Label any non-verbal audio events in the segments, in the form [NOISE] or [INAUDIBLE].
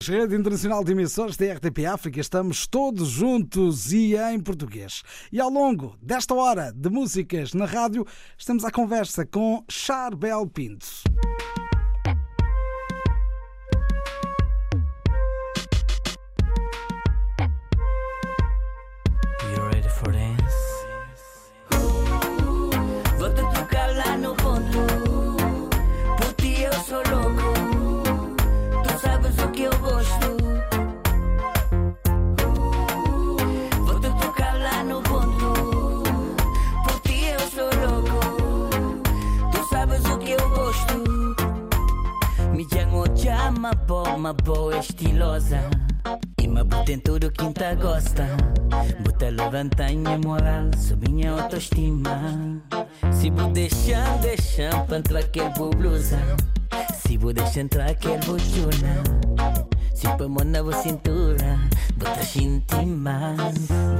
Rede Internacional de Emissores da RTP África, estamos todos juntos e em português. E ao longo desta hora de músicas na rádio, estamos à conversa com Charbel Pinto. Chama uma boa estilosa. E me bota em tudo que tá gosta. Bota levanta minha moral, sobe minha autoestima. Se vou deixar, deixar pra entrar aquele vou blusa. Se vou deixar entrar aquele vou chuna. Se põe mão na cintura, bota intima.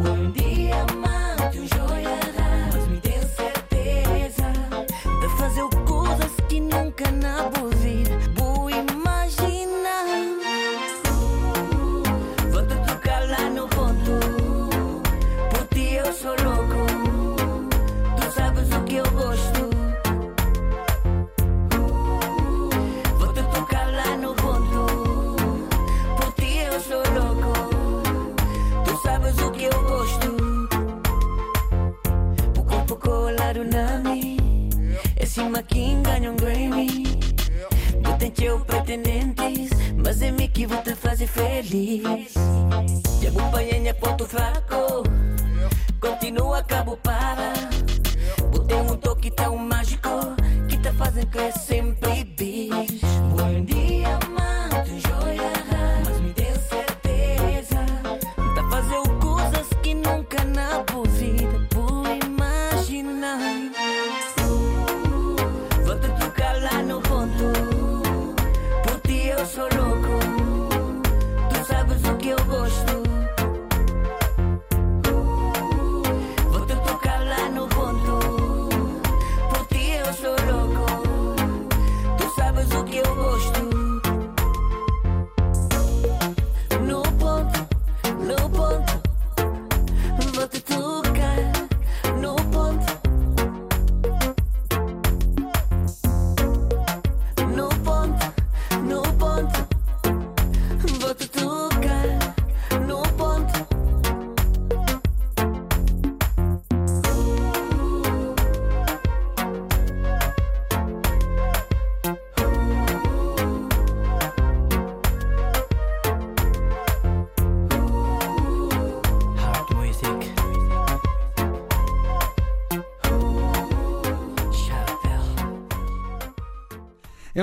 Bom dia, amante, um joia. Mas me tem certeza de fazer coisas que nunca na vida.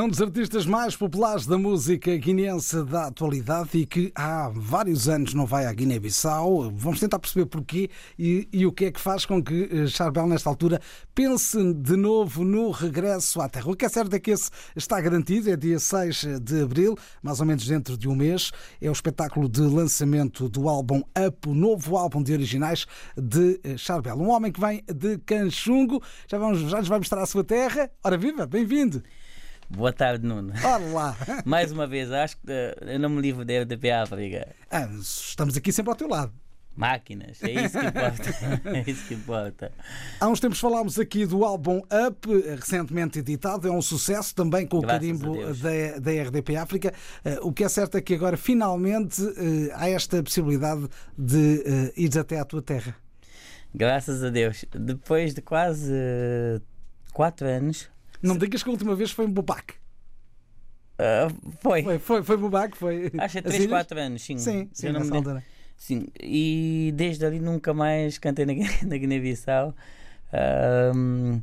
Um dos artistas mais populares da música guineense da atualidade e que há vários anos não vai à Guiné-Bissau. Vamos tentar perceber porquê e, e o que é que faz com que eh, Charbel, nesta altura, pense de novo no regresso à Terra. O que é certo é que esse está garantido, é dia 6 de abril, mais ou menos dentro de um mês. É o espetáculo de lançamento do álbum Up, o novo álbum de originais de eh, Charbel. Um homem que vem de Canchungo. Já, vamos, já nos vai mostrar a sua terra. Ora, viva, bem-vindo! Boa tarde, Nuno. Ora lá! [LAUGHS] Mais uma vez, acho que eh, eu não me livro da RDP África. Ah, estamos aqui sempre ao teu lado. Máquinas, é isso que importa. [LAUGHS] É isso que importa. Há uns tempos falámos aqui do álbum Up, recentemente editado, é um sucesso também com o Graças carimbo a Deus. da, da RDP África. Eh, O que é certo é que agora finalmente eh, há esta possibilidade de eh, ires até à tua terra. Graças a Deus. Depois de quase eh, quatro anos. Não me digas que a última vez foi em Bubac. ah, foi. Foi, foi, foi Bubac, foi. Acho que é as 3, ilhas? 4 anos, sim. Sim, sim, me nessa lembro. altura. Sim, e desde ali nunca mais cantei na, [LAUGHS] na Guiné-Bissau. Ahm,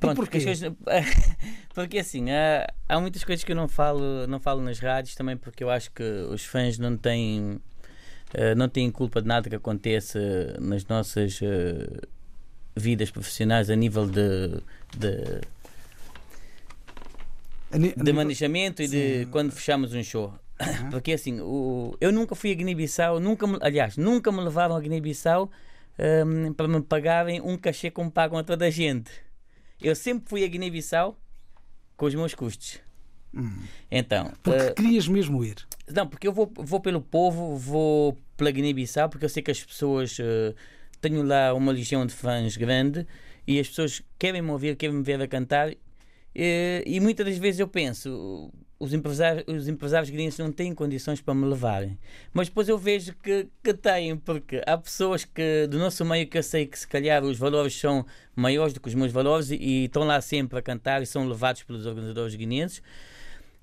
pronto, porquê? porque, as coisas- [LAUGHS] porque assim, há, há muitas coisas que eu não falo, não falo nas rádios também porque eu acho que os fãs não têm, eh, não têm culpa de nada que aconteça nas nossas eh, vidas profissionais a nível de, de, de manejamento e de quando fechamos um show. [COUGHS] Porque assim, o, eu nunca fui a Guiné-Bissau, nunca me- aliás, nunca me levaram a Guiné-Bissau hum, para me pagarem um cachê como pagam a toda a gente. Eu sempre fui a Guiné-Bissau com os meus custos. Então, Porque eh, querias mesmo ir. não, porque eu vou, vou pelo povo, vou pela Guiné-Bissau, porque eu sei que as pessoas. eh, tenho lá uma legião de fãs grande e as pessoas querem me ouvir, querem me ver a cantar. eh, e muitas das vezes eu penso, os empresários, os empresários guineenses não têm condições para me levarem. Mas depois eu vejo que, que têm, porque há pessoas que do nosso meio que eu sei que se calhar os valores são maiores do que os meus valores e, e estão lá sempre a cantar e são levados pelos organizadores guineenses.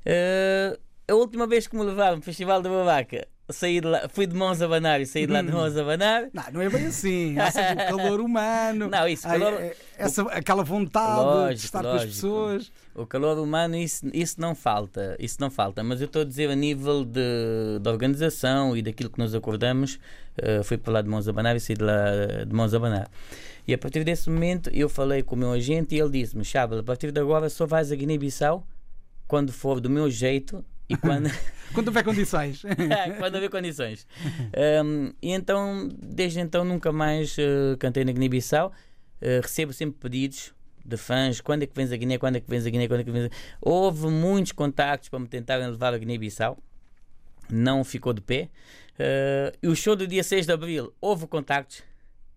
Eh, a última vez que me levaram no Festival da Babaca, saí de lá, fui de mãos a banar e saí de lá de mãos a banar. Não, não é bem assim. Sempre o calor humano. [LAUGHS] Não, isso, calor- eh, essa, aquela vontade de Lógico, estar com as lógico. pessoas. O calor humano, isso, isso não falta, isso não falta. Mas eu estou a dizer a nível de, de organização e daquilo que nos acordamos, eh, fui para lá de mãos a banar e saí de lá de mãos a banar. E a partir desse momento eu falei com o meu agente e ele disse-me, Chábal, a partir de agora só vais a Guiné-Bissau quando for do meu jeito e [LAUGHS] quando... Quando houver condições. [LAUGHS] quando haver condições. Um, e então, desde então, nunca mais uh, cantei na Guiné-Bissau. Uh, recebo sempre pedidos de fãs: quando é que vens a Guiné? Quando é que vens a Guiné? Quando é que vens a... Houve muitos contactos para me tentarem levar a Guiné-Bissau. Não ficou de pé. Uh, e o show do dia 6 de abril, houve contactos,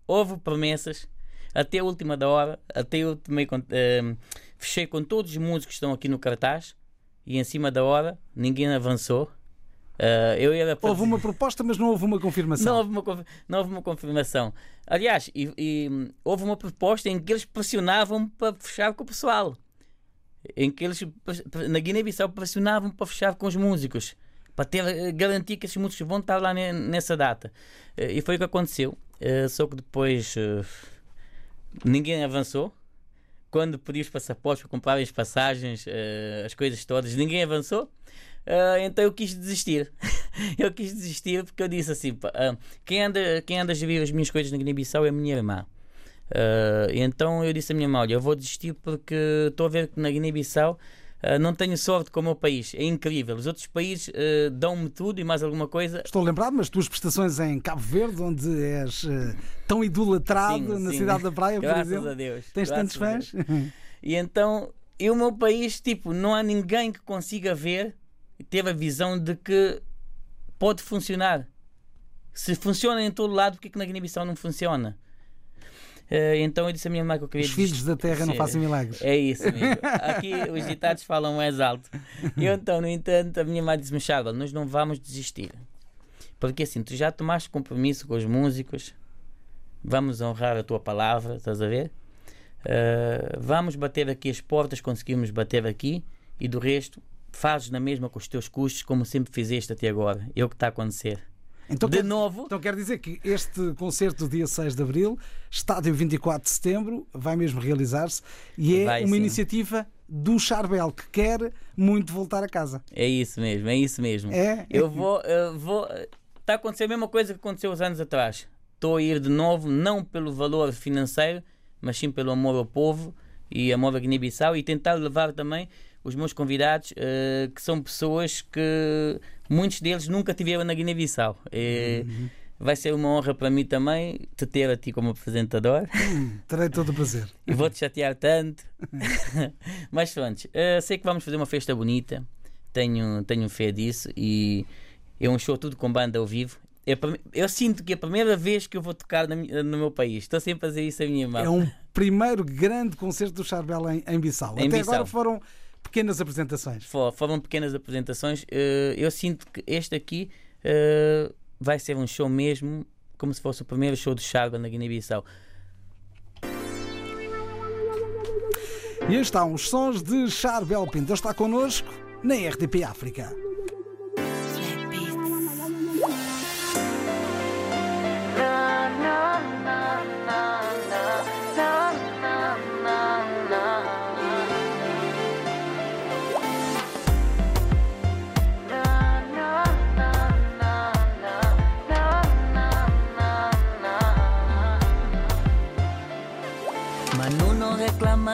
houve promessas. Até a última da hora, até eu tomei, um, fechei com todos os músicos que estão aqui no cartaz e em cima da hora ninguém avançou. Uh, eu era para Houve uma proposta, mas não houve uma confirmação. não houve uma, não houve uma confirmação. Aliás, e- e, houve uma proposta em que eles pressionavam para fechar com o pessoal. Em que eles, na Guiné-Bissau, pressionavam para fechar com os músicos. Para ter, garantir que esses músicos vão estar lá ne- nessa data. Eh, E foi o que aconteceu. Eh, Só que depois eh, ninguém avançou. Quando pedi os passaportes para comprar as passagens, eh, as coisas todas, ninguém avançou. Ah, então eu quis desistir. [LAUGHS] eu quis desistir porque eu disse assim: ah, quem, anda, quem anda a gerir as minhas coisas na Guiné-Bissau é a minha irmã. Ah, então eu disse à minha mãe: olha, eu vou desistir porque estou a ver que na Guiné-Bissau ah, não tenho sorte com o meu país. É incrível. Os outros países ah, dão-me tudo e mais alguma coisa. Estou lembrado, mas tuas prestações em Cabo Verde, onde és eh, tão idolatrado Sim, na sim. cidade da Praia, por Graças exemplo. a Deus. Tens graças tantos fãs? [LAUGHS] E então, e o meu país, tipo, não há ninguém que consiga ver e ter a visão de que pode funcionar. Se funciona em todo lado, porque é que na Guiné-Bissau não funciona? Eh, então eu disse à minha mãe que eu queria Os filhos da terra não fazem milagres. É isso mesmo. Aqui os ditados falam mais alto. E então, no entanto, a minha mãe disse-me: Chável, nós não vamos desistir. Porque assim, tu já tomaste compromisso com os músicos, vamos honrar a tua palavra, estás a ver? Uh, vamos bater aqui as portas, conseguimos bater aqui, e do resto, fazes na mesma com os teus custos, como sempre fizeste até agora. É o que está a acontecer. Então, de quer, novo, então quer dizer que este concerto do dia 6 de Abril, estádio 24 de Setembro, vai mesmo realizar-se e é Vai, uma sim. iniciativa do Charbel, que quer muito voltar a casa. é isso mesmo, é isso mesmo. É? Eu vou, eu vou. Está a acontecer a mesma coisa que aconteceu uns anos atrás. Estou a ir de novo, não pelo valor financeiro, mas sim pelo amor ao povo e amor à Guiné-Bissau e tentar levar também os meus convidados, eh, que são pessoas que muitos deles nunca tiveram na Guiné-Bissau. Eh, Vai ser uma honra para mim também te ter a ti como apresentador Terei todo o prazer. [LAUGHS] e vou-te chatear tanto. [LAUGHS] Mas pronto, eh, sei que vamos fazer uma festa bonita, tenho, tenho fé disso e é um show tudo com banda ao vivo. É prime- eu sinto que é a primeira vez que eu vou tocar na no meu país. Estou sempre a fazer isso a minha mão. É um primeiro grande concerto do Charbel em, em Bissau. Em Até Bissau. agora foram pequenas apresentações. For- Foram pequenas apresentações. eh, eu sinto que este aqui eh, vai ser um show mesmo, como se fosse o primeiro show do Charbel na Guiné-Bissau. E estão os sons de Charbel Pinto. Está connosco na RTP África.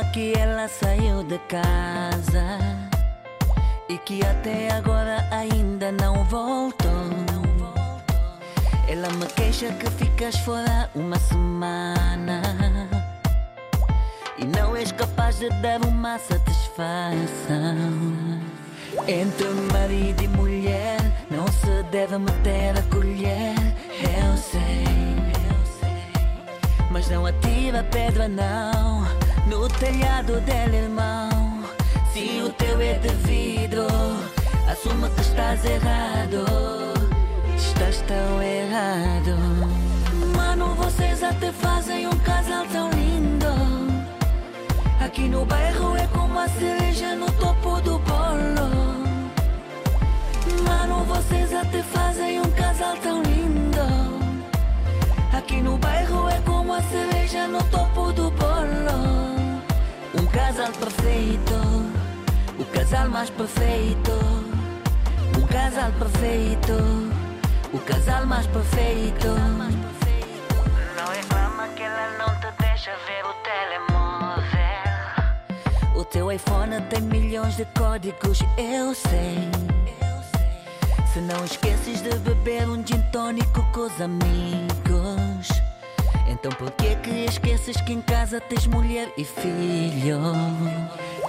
Que ela saiu de casa e que até agora ainda não voltou. Ela me queixa que ficas fora uma semana e não és capaz de dar uma satisfação. Entre marido e mulher não se deve meter a colher. Eu sei, eu sei. Mas não atira pedra não no telhado dele, irmão. Se o teu é de vidro, assume que estás errado. Estás tão errado. Mano, vocês até fazem um casal tão lindo. Aqui no bairro é como a cereja no topo do bolo. Mano, vocês até fazem um casal tão lindo. Aqui no bairro é como a cereja no topo do bolo. Casal perfeito, o casal mais perfeito. Um casal perfeito, o casal mais perfeito. Não reclama que ela não te deixa ver o telemóvel. O teu iPhone tem milhões de códigos, eu sei. Se não esqueces de beber um gin tônico com os amigos. Então por que que esqueces que em casa tens mulher e filho?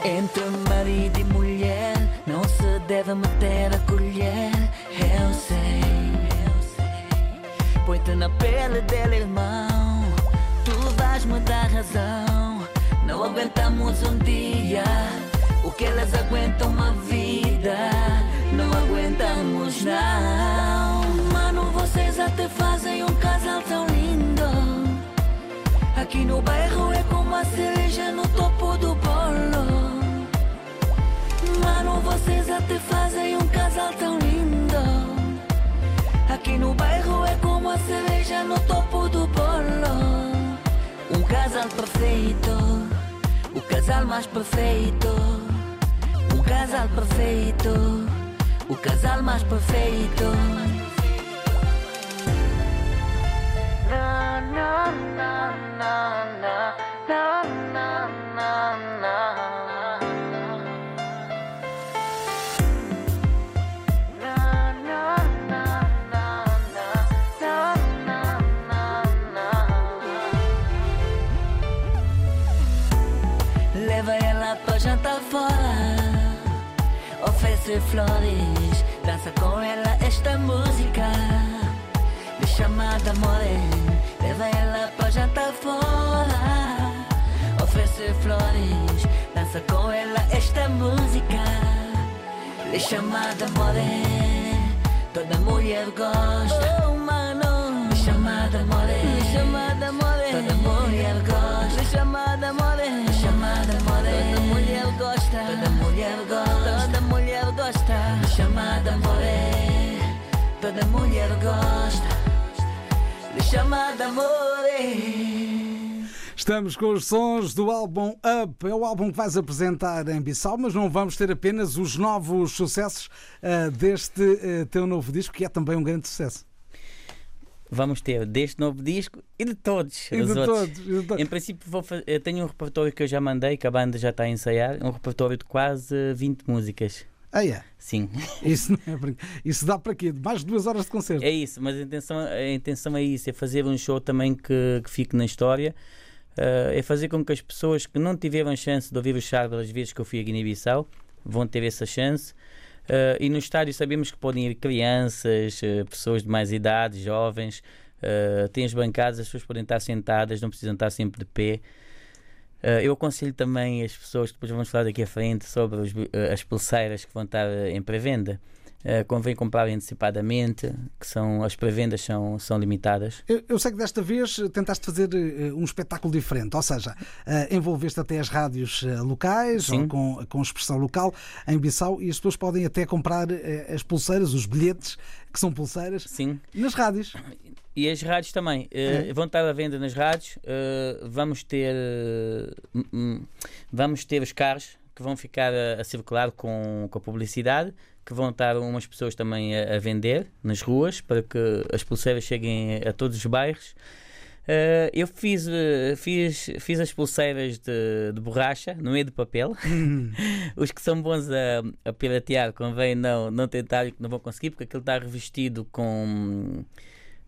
Entre marido e mulher não se deve meter a colher. Eu sei. Põe-te na pele dele, irmão. Tu vais me dar razão. Não aguentamos um dia o que elas aguentam uma vida. Não aguentamos, não. Mano, vocês até fazem um casal tão lindo. Aqui no bairro é como a cereja no topo do bolo. Mano, vocês até fazem um casal tão lindo. Aqui no bairro é como a cereja no topo do bolo. Um casal perfeito, o casal mais perfeito. Um casal perfeito, o casal mais perfeito. Oferece flores Dança com ela esta música Me chamada more Leva ela pra jantar fora Oferece flores Dança com ela esta música. Lhe chamada more Toda mulher gosta. Oh mano. Lhe chamada more Lhe chamada more Toda mulher gosta. Lhe chamada more Lhe chamada more Toda mulher gosta. Toda mulher gosta. Toda mulher gosta. Lhe chamada more Toda mulher gosta chamada more Estamos com os sons do álbum Up. É o álbum que vais apresentar em Bissau, mas não vamos ter apenas os novos sucessos ah, deste ah, teu novo disco, que é também um grande sucesso. Vamos ter deste novo disco e de todos E os de outros. todos, e de todos. Em princípio, vou fa- eu tenho um repertório que eu já mandei, que a banda já está a ensaiar, um repertório de quase 20 músicas. Ah, é. Sim, [LAUGHS] Isso, é brin- Isso dá para quê? Mais de duas horas de concerto. é isso, mas a intenção, a intenção é isso: é fazer um show também que, que fique na história, eh, é fazer com que as pessoas que não tiveram chance de ouvir o Charles as vezes que eu fui a Guiné-Bissau vão ter essa chance. Eh, e no estádio sabemos que podem ir crianças, eh, pessoas de mais idade, jovens. eh, tem as bancadas, as pessoas podem estar sentadas, não precisam estar sempre de pé. Eh, eu aconselho também as pessoas, depois vamos falar daqui à frente, sobre os eh, as pulseiras que vão estar eh, em pré-venda. Eh, convém comprar antecipadamente, que são, as pré-vendas são, são limitadas. Eu, eu sei que desta vez tentaste fazer eh, um espetáculo diferente, ou seja, eh, envolveste até as rádios locais, com, com expressão local, em Bissau, e as pessoas podem até comprar as pulseiras, os bilhetes, que são pulseiras, Sim. nas rádios. E as rádios também. eh, É. Vão estar à venda nas rádios. eh, vamos ter hum, hum, vamos ter os carros que vão ficar a, a circular com, com a publicidade, que vão estar umas pessoas também a, a vender nas ruas para que as pulseiras cheguem a todos os bairros. Eh, eu fiz, eh, fiz, fiz as pulseiras de, de borracha, não é de papel. [LAUGHS] Os que são bons a, a piratear convém não, não tentarem, que não vão conseguir, porque aquilo está revestido com,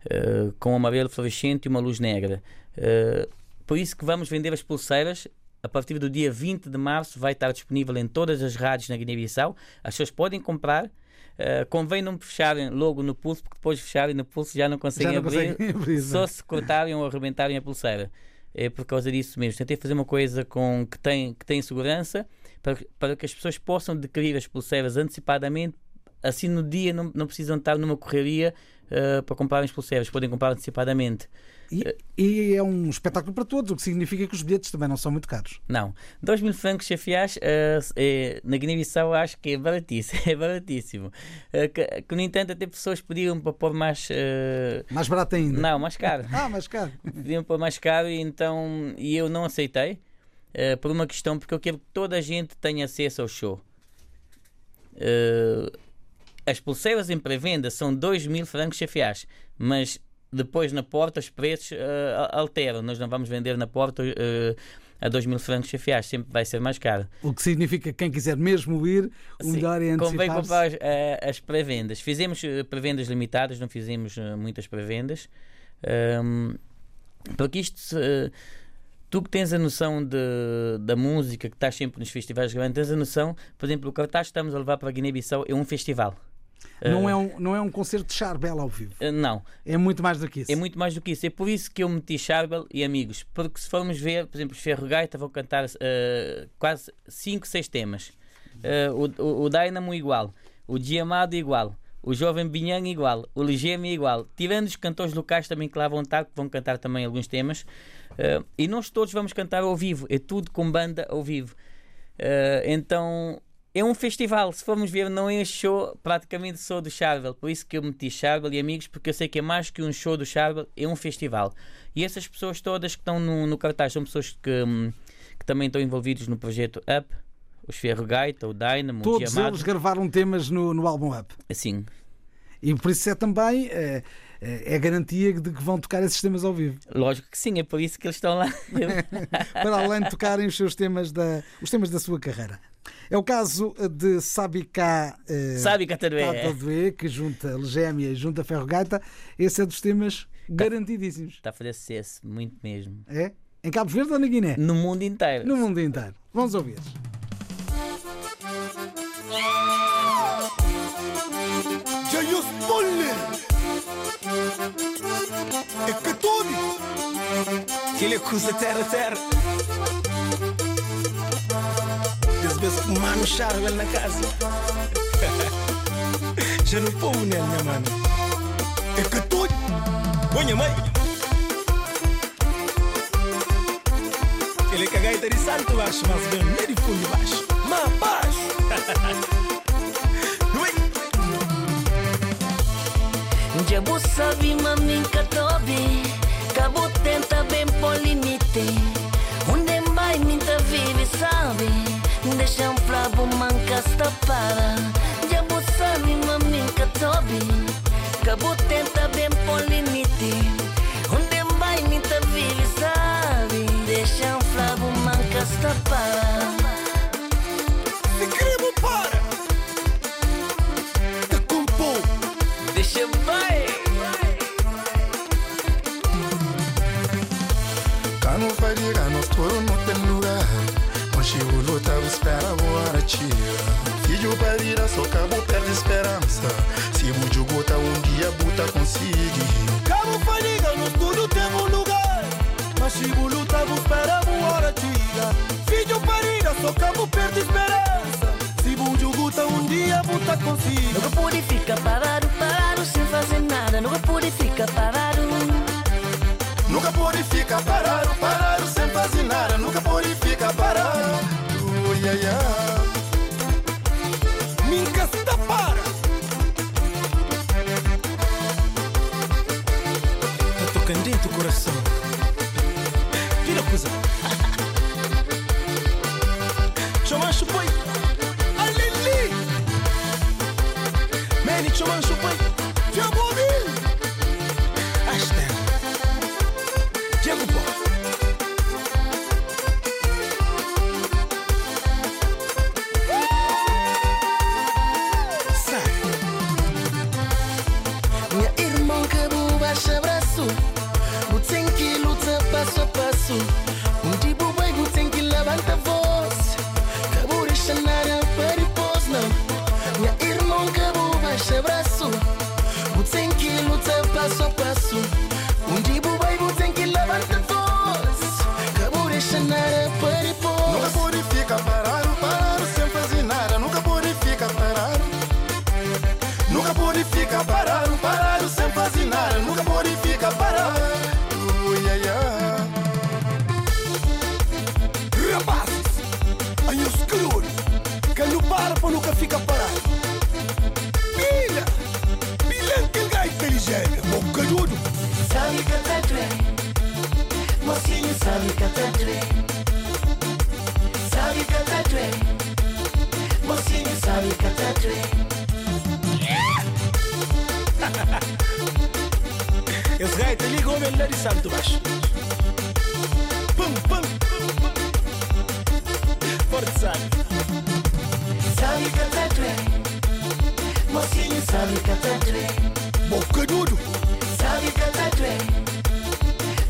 eh, com um amarelo fluorescente e uma luz negra. Eh, por isso que vamos vender as pulseiras a partir do dia 20 de março, vai estar disponível em todas as rádios na Guiné-Bissau. As pessoas podem comprar. Uh, convém não fecharem logo no pulso, porque depois de fecharem no pulso já não conseguem Já não abrir, conseguem [LAUGHS] abrir, só é? se cortarem ou arrebentarem a pulseira. É por causa disso mesmo. Tentei fazer uma coisa com, que, tem, que tem segurança para, para que as pessoas possam adquirir as pulseiras antecipadamente. Assim, no dia, não, não precisam estar numa correria uh, para comprarem as pulseiras, podem comprar antecipadamente. E, e é um espetáculo para todos, o que significa que os bilhetes também não são muito caros. Não, 2 mil francos chefiais uh, é, na Guiné-Bissau acho que é baratíssimo. [LAUGHS] É baratíssimo. Uh, que, que, no entanto, até pessoas pediam para pôr mais. uh, Mais barato ainda. não, mais caro. [LAUGHS] Ah, mais caro. pediam para mais caro e então e eu não aceitei eh, por uma questão porque eu quero que toda a gente tenha acesso ao show. Eh, as pulseiras em pré-venda são 2 mil francos chefiais, mas depois na porta os preços a- alteram. Nós não vamos vender na porta eh, a 2 mil francos chefiais, sempre vai ser mais caro. O que significa que quem quiser mesmo ir, o Sim, melhor é Convém antecipar comprar as, eh, as pré-vendas. Fizemos pré-vendas limitadas, não fizemos muitas pré-vendas. Ahm, porque isto, tu que tens a noção de, da música, que estás sempre nos festivais grandes, tens a noção, por exemplo, o cartaz que estamos a levar para a Guiné-Bissau é um festival. Não Eh, é, um, não é um concerto de Charbel ao vivo. eh, Não, É muito mais do que isso. é muito mais do que isso. É por isso que eu meti Charbel e amigos. Porque se formos ver, por exemplo, os Ferro Gaita vão cantar eh, quase 5, 6 temas. Eh, o, o, o Dynamo igual, o Diamado igual, o Jovem Binhang igual, o Ligeme igual. Tirando os cantores locais também que lá vão estar, que vão cantar também alguns temas. Eh, e nós todos vamos cantar ao vivo. É tudo com banda ao vivo. Eh, então é um festival. Se formos ver, não é show praticamente só do Charvel. Por isso que eu meti Charvel e amigos, porque eu sei que é mais que um show do Charvel, é um festival. E essas pessoas todas que estão no, no cartaz são pessoas que, hum, que também estão envolvidos no projeto Up. Os Ferro Gaita, o Dynamo, o Todos eles gravaram temas no, no álbum Up. Assim, E por isso é também é, é é garantia de que vão tocar esses temas ao vivo. lógico que sim, é por isso que eles estão lá. [LAUGHS] Para além de tocarem os seus temas da, os temas da sua carreira. É o caso de Sabika eh, Sabe, Catarué? Tatadoé, que junta Legémia e junta Ferro Gaita. Esse é dos temas garantidíssimos. Está a fazer sucesso, muito mesmo. É? Em Cabo Verde ou na Guiné? No mundo inteiro. No mundo inteiro. Vamos ouvir. É que tudo Que ele acusa terra terra Às vezes fumar no charvel na casa Já não povo nele, minha mano É que tudo Bonha mãe Ele é cagaita de salto baixo Mas bem, nem de fundo de baixo Mas baixo Não Jabu sabe mamin katobi Cabo tenta bem por limite. Onde vai minta vive sabe? Deixa um flavo mancas para Jabu sabe mamin katobi Cabo tenta bem por limite. Onde vai minta vive sabe? Deixa um flavo mancas para espera agora tira Filho vir, só cabo perde esperança. Se o gota um dia buta consigo Cabo fadiga, nós tudo temos lugar. Mas se o luta, vos espera uma hora tira Filho parida, só cabo perde esperança. Se o juguta um dia buta consigo Nunca pude ficar parado, parado sem fazer nada. Nunca pude ficar parado Nunca pode ficar parado, parado sem fazer nada. Nunca inteligente. Bocadudo. Sabe cantar trem, mocinho sabe cantar trem. Sabe cantar trem, mocinho sabe cantar trem. [LAUGHS] Esse gajo te liga o melhor de Santo Baixo. Pum, pum, pum, pum. Forte sabe. Sabe cantar trem, mocinho sabe cantar trem. Bocadudo. Sabe cantar trem,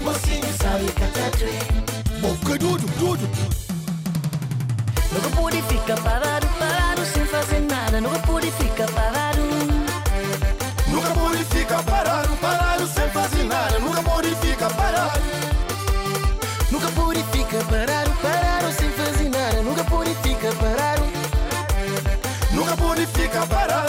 mocinho sabe cantar trem. Bocadudo, dudo. Nunca pude ficar parado, parado sem fazer nada. Nunca pude ficar parado. Nunca pode ficar parado, parado sem fazer nada. Nunca pode ficar parado. Nunca pude ficar parado, parado sem fazer nada. Nunca pude ficar parado. Nunca pode ficar parado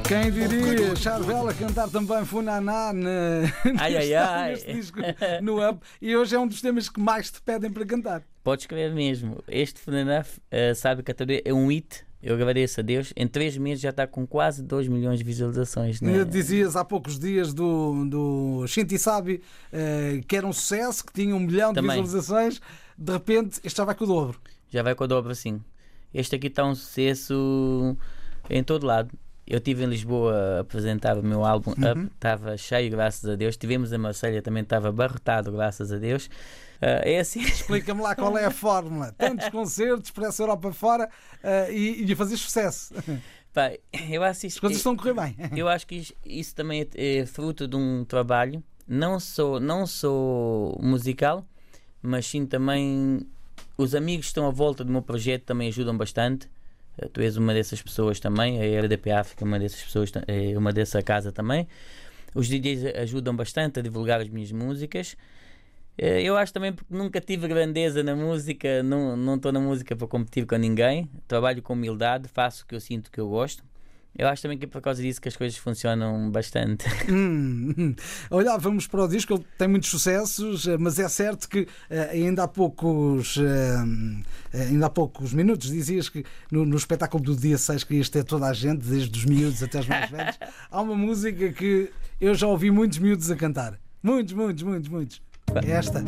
Sabe sabe. Sabe sabe. Quem diria, Charvela cantar também Funaná na, [LAUGHS] Ai, ai, ai. neste disco no Up e hoje é um dos temas que mais te pedem para cantar. Podes escrever mesmo. Este Funanaf, uh, sabe cantar é um hit. Eu agradeço a Deus. Em três meses já está com quase 2 milhões de visualizações. Né? Dizias há poucos dias do, do Shinti Sabi eh, que era um sucesso, que tinha um milhão de Também. visualizações, de repente este já vai com o dobro. Já vai com a dobra assim. Este aqui está um sucesso em todo lado. Eu estive em Lisboa a apresentar o meu álbum Up, estava cheio, graças a Deus. Tivemos em Marselha, também estava abarrotado, graças a Deus. Ah, é assim. [LAUGHS] Explica-me lá qual é a fórmula. Tantos concertos por essa Europa fora eh, e, e a fazer sucesso. Pá, eu acho As coisas estão a correr bem. eu acho que isso, também é, é fruto de um trabalho, não só, não só musical, mas sim também os amigos que estão à volta do meu projeto também ajudam bastante. Eh, Tu és uma dessas pessoas também, a RDP África é uma dessas pessoas, é uma dessa casa também. Os DJs ajudam bastante a divulgar as minhas músicas. Eh, Eu acho também porque nunca tive grandeza na música, não estou na música para competir com ninguém. Trabalho com humildade, faço o que eu sinto que eu gosto. Eu acho também que é por causa disso que as coisas funcionam bastante. [LAUGHS] Hum, hum. Olhávamos para o disco, ele tem muitos sucessos, eh, mas é certo que eh, ainda há poucos eh, ainda há poucos minutos dizias que no, no espetáculo do dia 6 querias ter toda a gente, desde os miúdos até os mais [LAUGHS] velhos. Há uma música que eu já ouvi muitos miúdos a cantar. Muitos, muitos, muitos, muitos. É esta.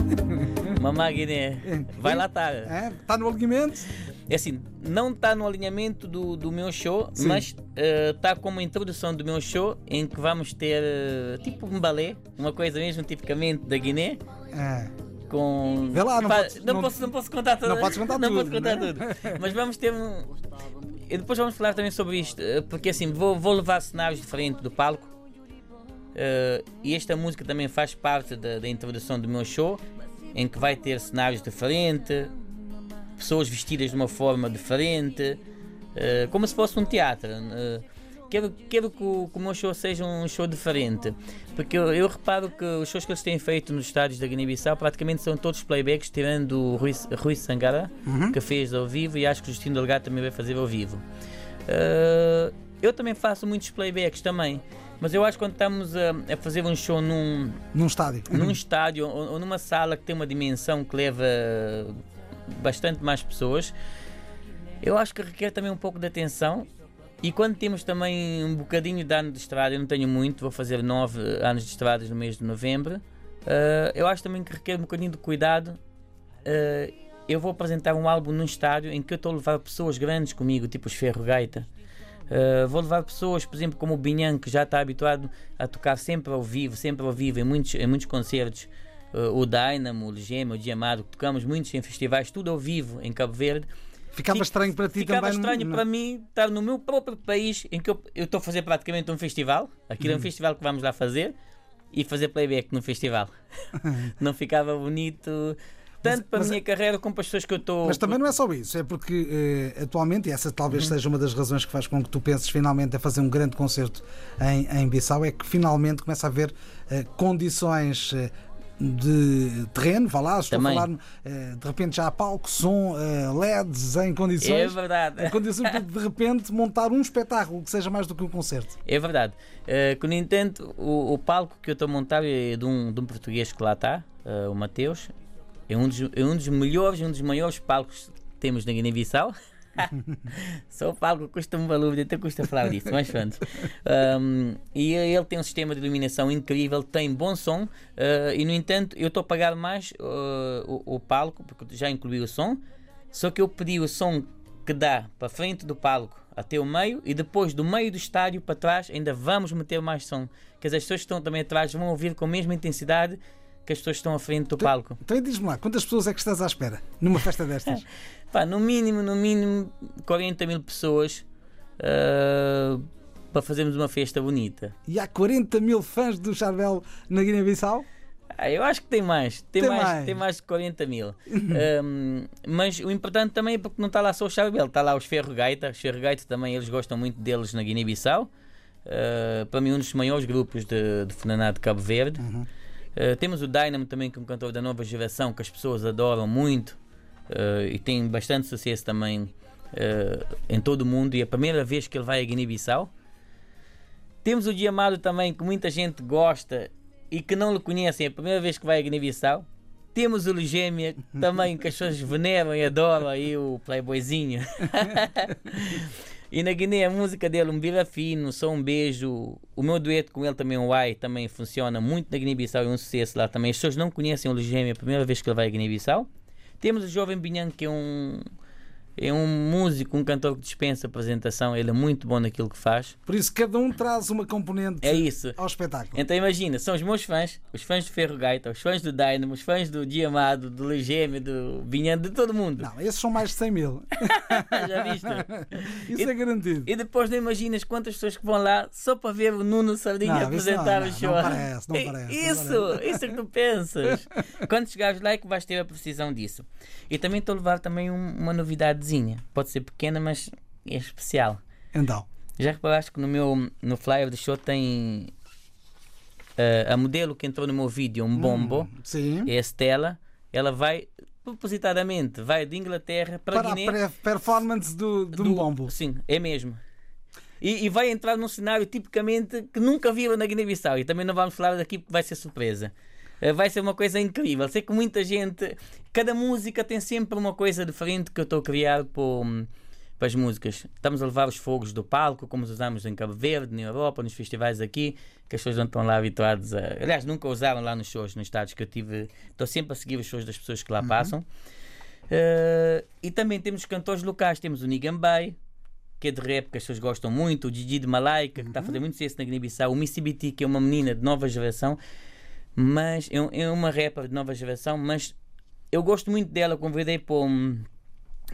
Mamá Guiné, [LAUGHS] vai lá estar. É? Está no alinhamento? É assim, não está no alinhamento do, do meu show, Sim. mas está como introdução do meu show, em que vamos ter eh, tipo um balé, uma coisa mesmo tipicamente da Guiné. É. Com... Vê lá, não Pá, podes- não, não- posso, não posso contar tudo. não podes contar não tudo, posso contar né? tudo. Mas vamos ter um. E depois vamos falar também sobre isto, eh, porque assim, vou, vou levar cenários diferentes do palco. eh, e esta música também faz parte da, da introdução do meu show, em que vai ter cenários diferentes, pessoas vestidas de uma forma diferente, eh, como se fosse um teatro. eh, quero quero que, o, que o meu show seja um show diferente, porque eu, eu reparo que os shows que eles têm feito nos estádios da Guiné-Bissau praticamente são todos playbacks, tirando o Rui, Rui Sangara, que fez ao vivo, e acho que o Justino Delgado também vai fazer ao vivo. Eh, eu também faço muitos playbacks também, mas eu acho que quando estamos a, a fazer um show num, Num estádio. num estádio ou, ou numa sala que tem uma dimensão que leva bastante mais pessoas, eu acho que requer também um pouco de atenção. E quando temos também um bocadinho de ano de estrada, eu não tenho muito, vou fazer nove anos de estradas no mês de novembro, eh, eu acho também que requer um bocadinho de cuidado. Eh, eu vou apresentar um álbum num estádio em que eu estou a levar pessoas grandes comigo, tipo os Ferro Gaita. Uh, vou levar pessoas, por exemplo, como o Binhan, que já está habituado a tocar sempre ao vivo, sempre ao vivo, em muitos, em muitos concertos. Eh, o Dynamo, o Legema, o Diamado, tocamos muitos em festivais, tudo ao vivo em Cabo Verde. Ficava Fica- estranho para ti Ficava também. estranho não- para mim estar no meu próprio país em que eu estou a fazer praticamente um festival. Aquilo é um Uhum. festival que vamos lá fazer e fazer playback no festival. [LAUGHS] não ficava bonito tanto para mas a minha carreira como para as pessoas que eu estou. Mas também não é só isso, é porque eh, atualmente, e essa talvez seja uma das razões que faz com que tu penses finalmente a fazer um grande concerto em, em Bissau, é que finalmente começa a haver eh, condições eh, de terreno, vá lá, estou Também. a falar, eh, de repente já há palco, som, eh, LEDs em É condições. verdade. Em condições de de repente montar um espetáculo que seja mais do que um concerto. É verdade. Uh, que no entanto, o, o palco que eu estou a montar é de um, de um português que lá está, uh, o Mateus. É um, dos, é um dos melhores, um dos maiores palcos que temos na Guiné-Bissau. [LAUGHS] Só o palco custa um valor, até custa falar disso, mas pronto. Um, e ele tem um sistema de iluminação incrível, tem bom som, uh, e no entanto, eu estou a pagar mais uh, o, o palco, porque já incluí o som, só que eu pedi o som que dá para frente do palco até o meio e depois do meio do estádio para trás ainda vamos meter mais som. Que as pessoas que estão também atrás vão ouvir com a mesma intensidade que as pessoas que estão à frente do palco. Então diz-me lá, quantas pessoas é que estás à espera numa festa destas? [LAUGHS] Pá, no mínimo, no mínimo 40 mil pessoas ah, para fazermos uma festa bonita. e há 40 mil fãs do Charbel na Guiné-Bissau? Ah, eu acho que tem mais. Tem, Tem mais, mais. tem mais de 40 mil. [LAUGHS] Um, mas o importante também é porque não está lá só o Charbel, está lá os Ferro Gaita. Os Ferro Gaita também, eles gostam muito deles na Guiné-Bissau. Uh, para mim, um dos maiores grupos de, de Funaná de Cabo Verde. Uh, temos o Dynamo também, que é um cantor da nova geração que as pessoas adoram muito uh, e tem bastante sucesso também uh, em todo o mundo. E é a primeira vez que ele vai a Guiné-Bissau. Temos o Diamado também, que muita gente gosta e que não lhe conhecem, é a primeira vez que vai a Guiné-Bissau. Temos o Legêmia, também que as pessoas veneram e adoram aí o playboyzinho. [LAUGHS] e na Guiné a música dele, um bira fino, só um beijo. O meu dueto com ele também, o Ai, também funciona muito na Guiné-Bissau e um sucesso lá também. As pessoas não conhecem o Legêmia, é a primeira vez que ele vai a Guiné-Bissau. Temos o Jovem Binhan, que é um, é um músico, um cantor que dispensa apresentação. Ele é muito bom naquilo que faz. Por isso, cada um traz uma componente É isso. ao espetáculo. Então imagina, são os meus fãs, os fãs do Ferro Gaita, os fãs do Dynamo, os fãs do Diamado, do Legêmeo, do Vinhando, de todo mundo. Não, esses são mais de 100 mil. [LAUGHS] Já viste? [LAUGHS] Isso é garantido. E depois não imaginas quantas pessoas que vão lá só para ver o Nuno Sardinha Não, isso apresentar não, o show. não parece, não É parece, não Isso, [LAUGHS] isso é que tu pensas. Quando chegares lá é que vais ter a precisão disso. E também estou a levar também um- uma novidadezinha. Pode ser pequena, mas é especial. Então, Já reparaste que no meu no flyer do show tem eh, a modelo que entrou no meu vídeo, um bombo, sim. é a Stella. Ela vai propositadamente vai de Inglaterra para, Para a Guiné. pre- performance do, do, do- bombo. Sim, é mesmo. E, e vai entrar num cenário tipicamente que nunca viram na Guiné-Bissau. E também não vamos falar daqui porque vai ser surpresa. Eh, Vai ser uma coisa incrível. Sei que muita gente. Cada música tem sempre uma coisa diferente que eu estou a criar para, para as músicas. Estamos a levar os fogos do palco, como os usamos em Cabo Verde, na Europa, nos festivais aqui, que as pessoas não estão lá habituadas a. Aliás, nunca usaram lá nos shows, nos estados que eu tive. Estou sempre a seguir os shows das pessoas que lá passam. Eh, e também temos cantores locais. Temos o Nigambay, que é de rap, que as pessoas gostam muito. O Gigi de Malaika, que está a fazer muito sucesso na Guiné-Bissau. O Missy BT, que é uma menina de nova geração. Mas é, é uma rapper de nova geração. Mas eu gosto muito dela. Convidei para, um,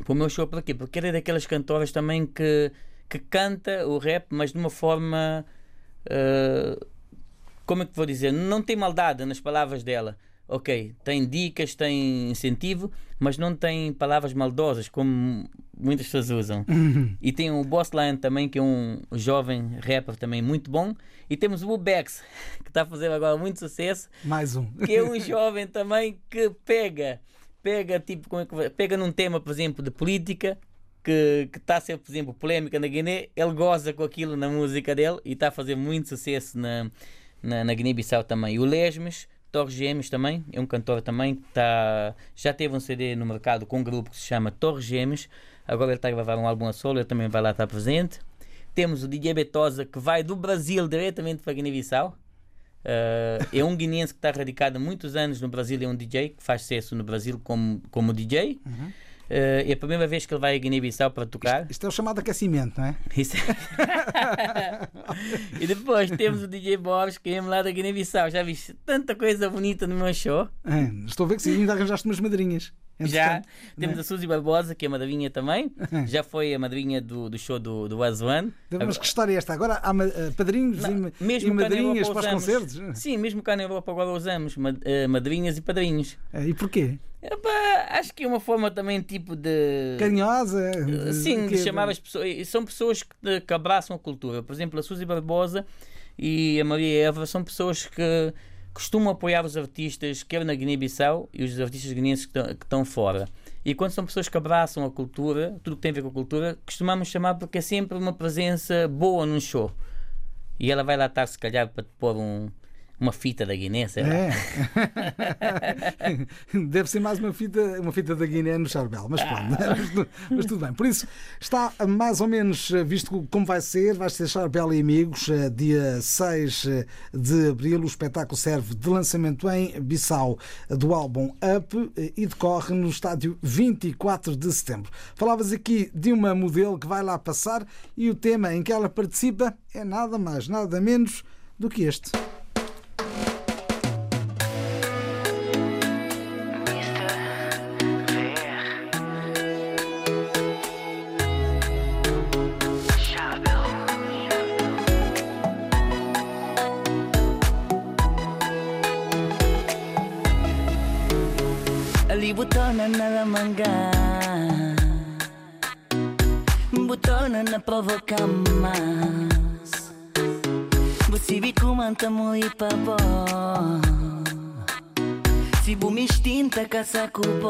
para o meu show. Porquê? Porque ela é daquelas cantoras também que, que canta o rap, mas de uma forma. eh, como é que vou dizer? Não tem maldade nas palavras dela. Ok, tem dicas, tem incentivo, mas não tem palavras maldosas como muitas pessoas usam. E tem o Boss Lion também, que é um jovem rapper também muito bom. E temos o Ubex, [LAUGHS] que está a fazer agora muito sucesso, Mais um. que é um [LAUGHS] jovem também que pega, pega tipo, como é que pega num tema, por exemplo, de política, que que está a ser, por exemplo, polémica na Guiné, ele goza com aquilo na música dele e está a fazer muito sucesso na, na, na Guiné-Bissau também. E o Lesmes, Torres Gêmeos também, é um cantor também que está, já teve um CD no mercado com um grupo que se chama Torres Gêmeos, agora ele está a gravar um álbum a solo, ele também vai lá estar presente. Temos o DJ Betosa que vai do Brasil diretamente para Guiné-Bissau. Uh, é um guineense que está radicado há muitos anos no Brasil, é um DJ que faz sucesso no Brasil como, como DJ. Eh, é a primeira vez que ele vai a Guiné-Bissau para tocar. Isto é o chamado aquecimento, não é? Isso [LAUGHS] e depois temos o DJ Bobs, que é lá da Guiné-Bissau. Já viste tanta coisa bonita no meu show? É, Estou a ver que sim, ainda arranjaste umas madrinhas. Já Entretanto, temos né? a Suzy Barbosa, que é madrinha também. [LAUGHS] Já foi a madrinha do, do show do, do Azwan. Mas que história é esta? Agora há eh, padrinhos Não, e, mesmo e madrinhas para os concertos? Sim, mesmo cá na Europa agora usamos eh, madrinhas e padrinhos. É, E porquê? Epá, acho que é uma forma também tipo de. Carinhosa? Sim, que- de chamar as pessoas. São pessoas que, que abraçam a cultura. Por exemplo, a Suzy Barbosa e a Maria Eva são pessoas que costumam apoiar os artistas, quer na Guiné-Bissau e os artistas guineenses que que estão fora. E quando são pessoas que abraçam a cultura, tudo que tem a ver com a cultura, costumamos chamar porque é sempre uma presença boa num show. E ela vai lá estar, se calhar, para te pôr um, uma fita da Guiné, sei lá. É. [LAUGHS] Deve ser mais uma fita, uma fita da Guiné no Charbel, mas pronto, [LAUGHS] mas, tu- mas tudo bem. Por isso, está mais ou menos eh, visto como vai ser. Vai ser Charbel e Amigos, eh, dia 6 de abril. O espetáculo serve de lançamento em Bissau do álbum Up eh, e decorre no estádio 24 de setembro. Falavas aqui de uma modelo que vai lá passar e o tema em que ela participa é nada mais, nada menos do que este. Ali butona na manga Butona na provoca mais Você vi comanta muito para bo Se bu me extinta caça cubo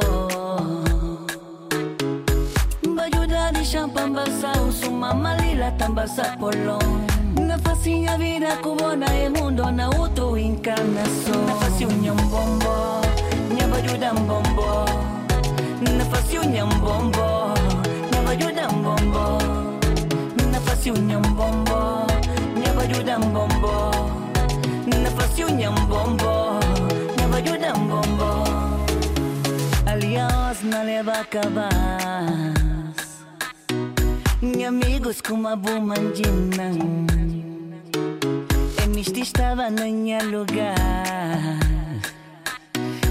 Bajuda de champan basau Suma malila tambasa polong Na facinha vida cubona e mundo na outro encarnação Na facinha um bombo Um bombo Na facinha um bombo um bombo Na facinha um bombo um bombo Na facinha um bombo um bombo Aliás na leva cabas Minha amigos com uma bumandina E misti estava minha lugar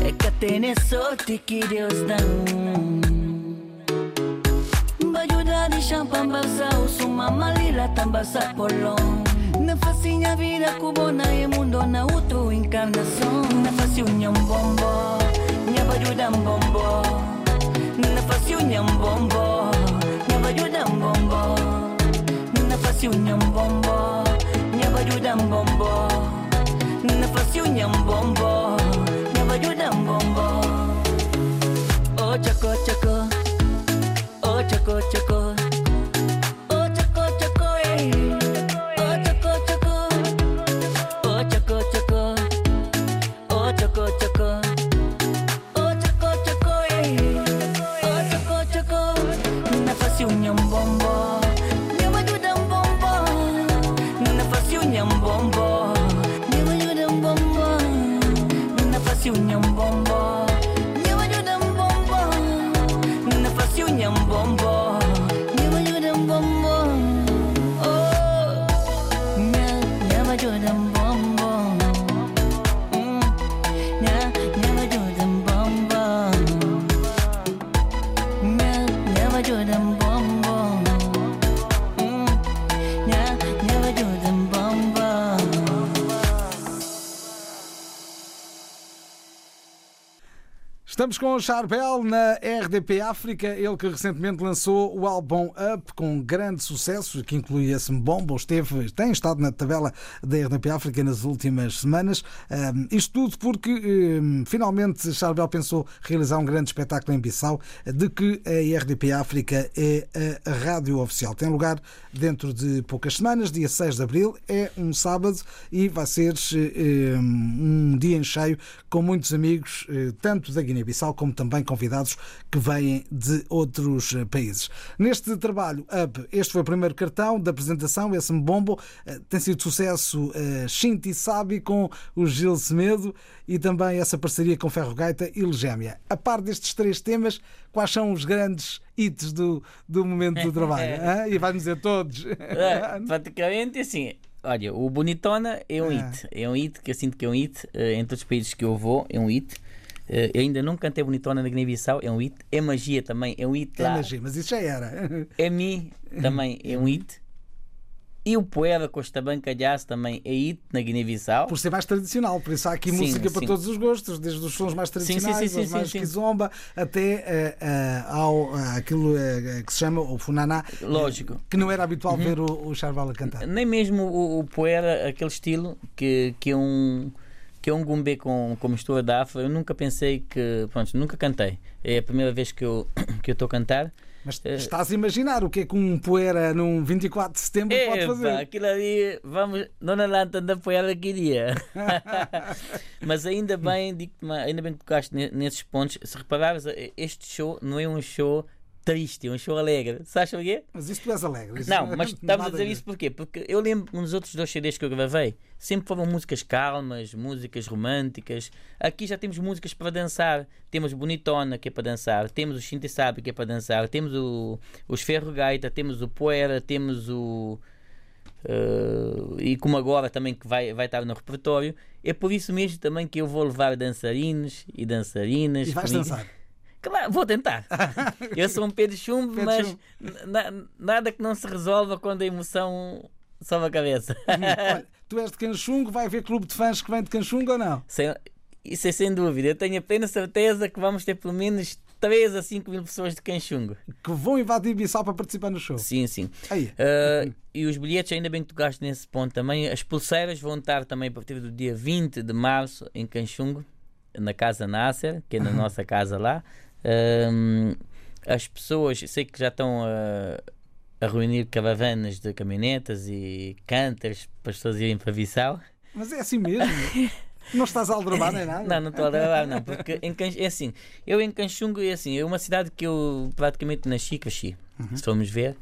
É que tem sorte que Deus dá Bajuda de champan basau Suma malila tambasa polong Na facinha vida cubona e mundo na outro encarnação Na facinha um bombo Minha bajuda um bombo. Na facinha um bombo Minha bajuda com o Charbel na RDP África, ele que recentemente lançou o álbum Up com grande sucesso, que inclui esse bombo, esteve, tem estado na tabela da RDP África nas últimas semanas. Um, isto tudo porque um, finalmente Charbel pensou realizar um grande espetáculo em Bissau, de que a RDP África é a rádio oficial. Tem lugar dentro de poucas semanas, dia 6 de abril, é um sábado e vai ser um, um dia em cheio com muitos amigos, eh, tanto da Guiné Guiné-Bissau, como também convidados que vêm de outros eh, países. Neste trabalho, Up, este foi o primeiro cartão da apresentação, esse Mbombo, eh, tem sido sucesso uh, Shinti Sabi com o Gil Semedo e também essa parceria com Ferro Gaita e Legémia. A par destes três temas, quais são os grandes hits do, do momento do trabalho? [LAUGHS] E vai-nos dizer todos. É, praticamente assim. Olha, o Bonitona é um Ah. hit. É um hit que eu sinto que é um hit. eh, em todos os países que eu vou, é um hit. Eh, eu ainda não cantei Bonitona na Guiné-Bissau, é um hit. É magia também, é um hit lá. Imagina, mas isso já era. É Mi também é um hit. E o Poeira Costa Bancalhaço também é hit na Guiné-Bissau. Por ser mais tradicional, por isso há aqui Sim, música para sim. todos os gostos, desde os sons mais sim, sim, tradicionais sim, aos sim, mais sim. kizomba, até eh, eh, ao eh, aquilo que se chama o funaná, Lógico. que não era habitual Uhum. ver o, o Charval a cantar. Nem mesmo o, o aquele estilo que, que é um que é um gumbê com, com mistura de afro, eu nunca pensei que. Pronto, nunca cantei. É a primeira vez que eu [COUGHS] que eu estou a cantar. Mas eh, estás a imaginar o que é que um poeira num 24 de setembro pode Epa, fazer? aquilo ali, vamos, Dona Lanta da Poeira queria. [LAUGHS] [LAUGHS] Mas ainda bem, ainda bem que tocaste ne- nesses pontos. Se reparares, este show não é um show triste, é um show alegre. Sabes porquê? Mas isso tu és alegre. isso Não, mas [LAUGHS] estamos a dizer isso porquê? Porque eu lembro nos outros dois CDs que eu gravei, sempre foram músicas calmas, músicas românticas. Aqui já temos músicas para dançar. Temos Bonitona, que é para dançar. Temos o Shinti Sabe, que é para dançar. Temos o, os Ferro Gaita, temos o Poeira, temos o. eh, e como agora também que vai, vai estar no repertório, é por isso mesmo também que eu vou levar dançarinos e dançarinas. E vais comigo. dançar. Claro, vou tentar. [LAUGHS] Eu sou um Pedro Chumbo, Pedro mas Chumbo. na- nada que não se resolva quando a emoção sobe a cabeça. [LAUGHS] Olha, tu és de Canchungo, vai haver clube de fãs que vem de Canchungo ou não? Sem- isso é sem dúvida. Eu tenho a plena certeza que vamos ter pelo menos 3 a 5 mil pessoas de Canchungo. Que vão invadir Bissau para participar no show. Sim, sim. Uh, e os bilhetes, ainda bem que tocaste nesse ponto também. As pulseiras vão estar também a partir do dia 20 de março em Canchungo, na Casa Nasser, que é na nossa casa lá. Um, as pessoas, sei que já estão a, a reunir caravanas de caminhonetas e canters para as pessoas irem para Bissau. Mas é assim mesmo. não estás a aldrabar nem nada. Não, não estou a gravar, não, porque em é assim, eu em Canchungo é assim, é uma cidade que eu praticamente nasci cresci, se formos ver.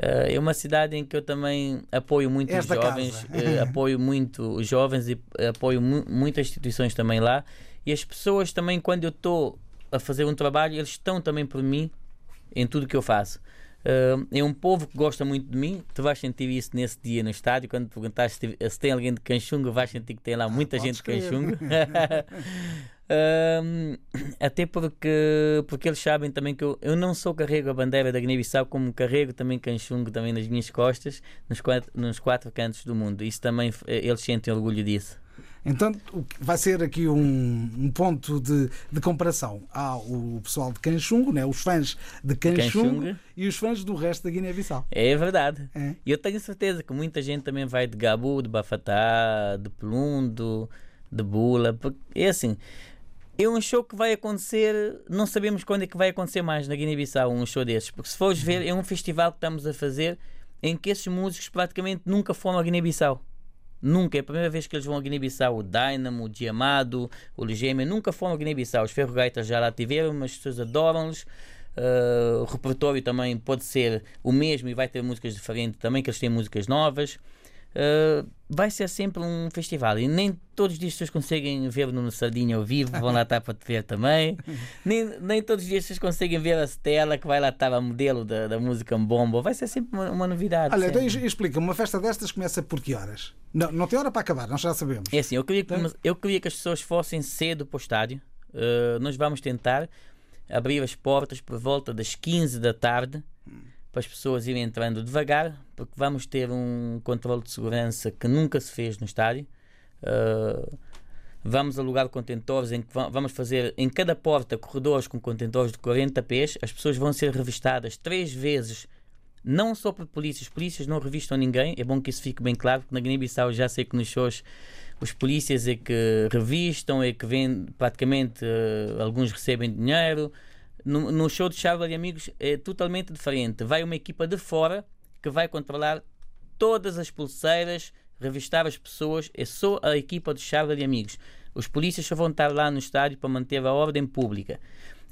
Eh, é uma cidade em que eu também apoio muito És os jovens, eh, [LAUGHS] apoio muito os jovens e apoio mu muitas instituições também lá. E as pessoas também, quando eu estou a fazer um trabalho, eles estão também por mim em tudo que eu faço. Eh, é um povo que gosta muito de mim. Tu vais sentir isso nesse dia no estádio. Quando perguntaste se, se tem alguém de Canchungo, vais sentir que tem lá muita podes gente de crer. Canchungo. [LAUGHS] Ahm, até porque, porque eles sabem também que eu, eu não só carrego a bandeira da Guiné-Bissau, como carrego também Canchungo também nas minhas costas, nos quatro, nos quatro cantos do mundo. Isso também, eles sentem orgulho disso. Então vai ser aqui um, um ponto de, de comparação. Há o pessoal de Canchungo, né? os fãs de Canchungo e os fãs do resto da Guiné-Bissau. É verdade. É. E eu tenho certeza que muita gente também vai de Gabu, de Bafatá, de Pelundo, de Bula. porque É assim, é um show que vai acontecer, não sabemos quando é que vai acontecer mais na Guiné-Bissau, um show desses. Porque se fores ver, é um festival que estamos a fazer em que esses músicos praticamente nunca foram à Guiné-Bissau. Nunca, é a primeira vez que eles vão à Guiné-Bissau. O Dynamo, o Diamado, o Legêmea, nunca foram à Guiné-Bissau. Os Ferrogaitas já lá tiveram, mas as pessoas adoram-los. Uh, o repertório também pode ser o mesmo e vai ter músicas diferentes também, que eles têm músicas novas. Uh, vai ser sempre um festival e nem todos os dias as pessoas conseguem ver no Sardinha ao vivo, vão lá estar para te ver também. [LAUGHS] nem, nem todos os dias as pessoas conseguem ver a Stella, que vai lá estar a modelo da, da música Mbombo. Vai ser sempre uma, uma novidade. Olha, então sempre. es- explica-me, uma festa destas começa por que horas? Não, não tem hora para acabar, nós já sabemos. É assim, eu queria que, Então- eu queria que as pessoas fossem cedo para o estádio. Uh, nós vamos tentar abrir as portas por volta das 15 da tarde para as pessoas irem entrando devagar, porque vamos ter um controle de segurança que nunca se fez no estádio. Uh, vamos alugar contentores em que va- vamos fazer em cada porta corredores com contentores de 40 pés. As pessoas vão ser revistadas três vezes não só por polícias, polícias não revistam ninguém, é bom que isso fique bem claro, porque na Guiné-Bissau já sei que nos shows os polícias é que revistam, é que vêm, praticamente eh, alguns recebem dinheiro. No, no show de Charla Amigos é totalmente diferente. Vai uma equipa de fora que vai controlar todas as pulseiras, revistar as pessoas, é só a equipa de Charla Amigos. Os polícias só vão estar lá no estádio para manter a ordem pública.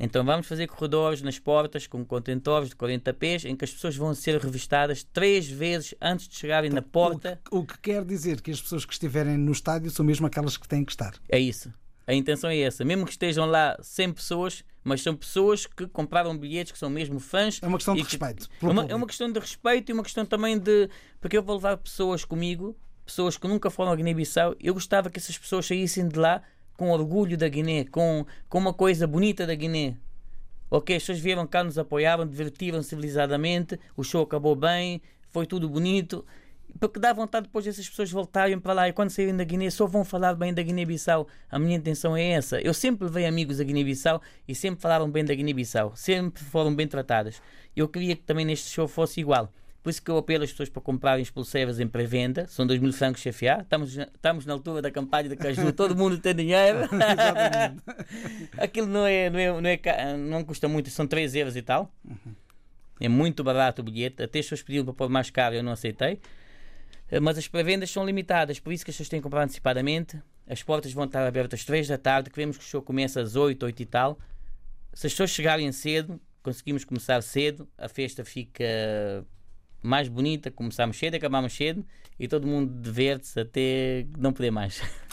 Então vamos fazer corredores nas portas com contentores de 40 pés em que as pessoas vão ser revistadas três vezes antes de chegarem na porta. O que, o que quer dizer que as pessoas que estiverem no estádio são mesmo aquelas que têm que estar. É isso. A intenção é essa. Mesmo que estejam lá 100 pessoas, mas são pessoas que compraram bilhetes, que são mesmo fãs. É uma questão de que- respeito. É uma, é uma questão de respeito e uma questão também de. Porque eu vou levar pessoas comigo, pessoas que nunca foram a Guiné-Bissau. Eu gostava que essas pessoas saíssem de lá com orgulho da Guiné, com, com uma coisa bonita da Guiné. Ok, as pessoas vieram cá, nos apoiaram, divertiram civilizadamente, o show acabou bem, foi tudo bonito. Porque dá vontade depois dessas pessoas voltarem para lá e quando saírem da Guiné só vão falar bem da Guiné-Bissau. A minha intenção é essa. Eu sempre levei amigos da Guiné-Bissau e sempre falaram bem da Guiné-Bissau. Sempre foram bem tratadas. Eu queria que também neste show fosse igual. Por isso que eu apelo as pessoas para comprarem as pulseiras em pré-venda. São 2 mil francos CFA. Estamos, na- estamos na altura da campanha de Caju. Todo mundo tem dinheiro. [LAUGHS] [LAUGHS] Aquilo não, é, não, é, não, é, não custa muito. São 3 euros e tal. É muito barato o bilhete. Até as pessoas pediram para pôr mais caro. Eu não aceitei. Eh, Mas as pré-vendas são limitadas. Por isso que as pessoas têm que comprar antecipadamente. As portas vão estar abertas às 3 da tarde. Queremos que o show comece às 8, 8 e tal. Se as pessoas chegarem cedo, conseguimos começar cedo. A festa fica mais bonita. Começamos cedo, acabamos cedo. E todo mundo diverte-se até não poder mais. [LAUGHS]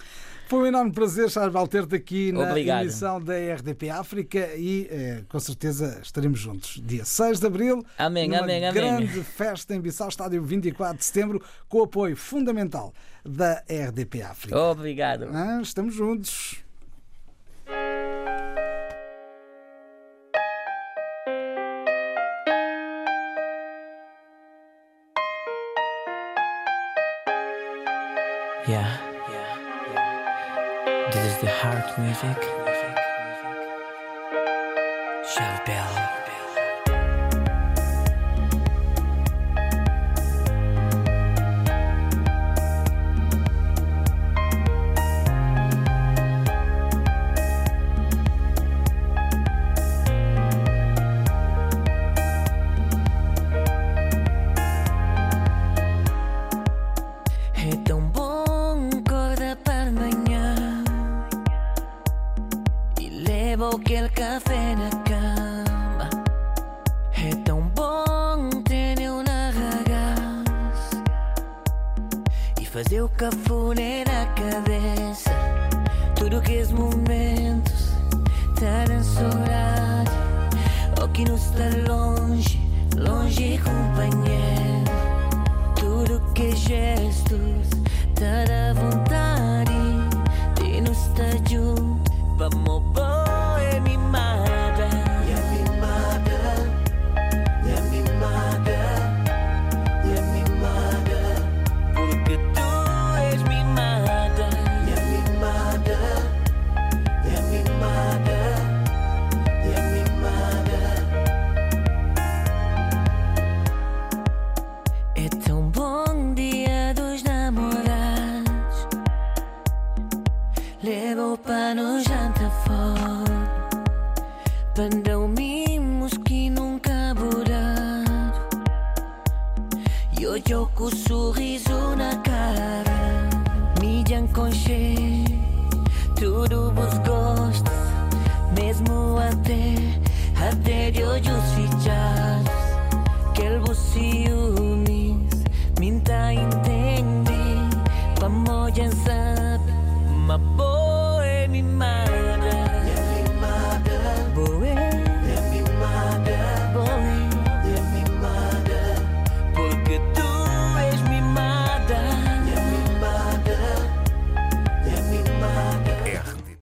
Foi um enorme prazer, Charles ter-te aqui na Obrigado. emissão da RDP África e eh, com certeza estaremos juntos. Dia 6 de Abril, Amém, amém, amém. grande festa em Bissau, estádio 24 de Setembro, com o apoio fundamental da RDP África. Obrigado. Ah, estamos juntos. dark music.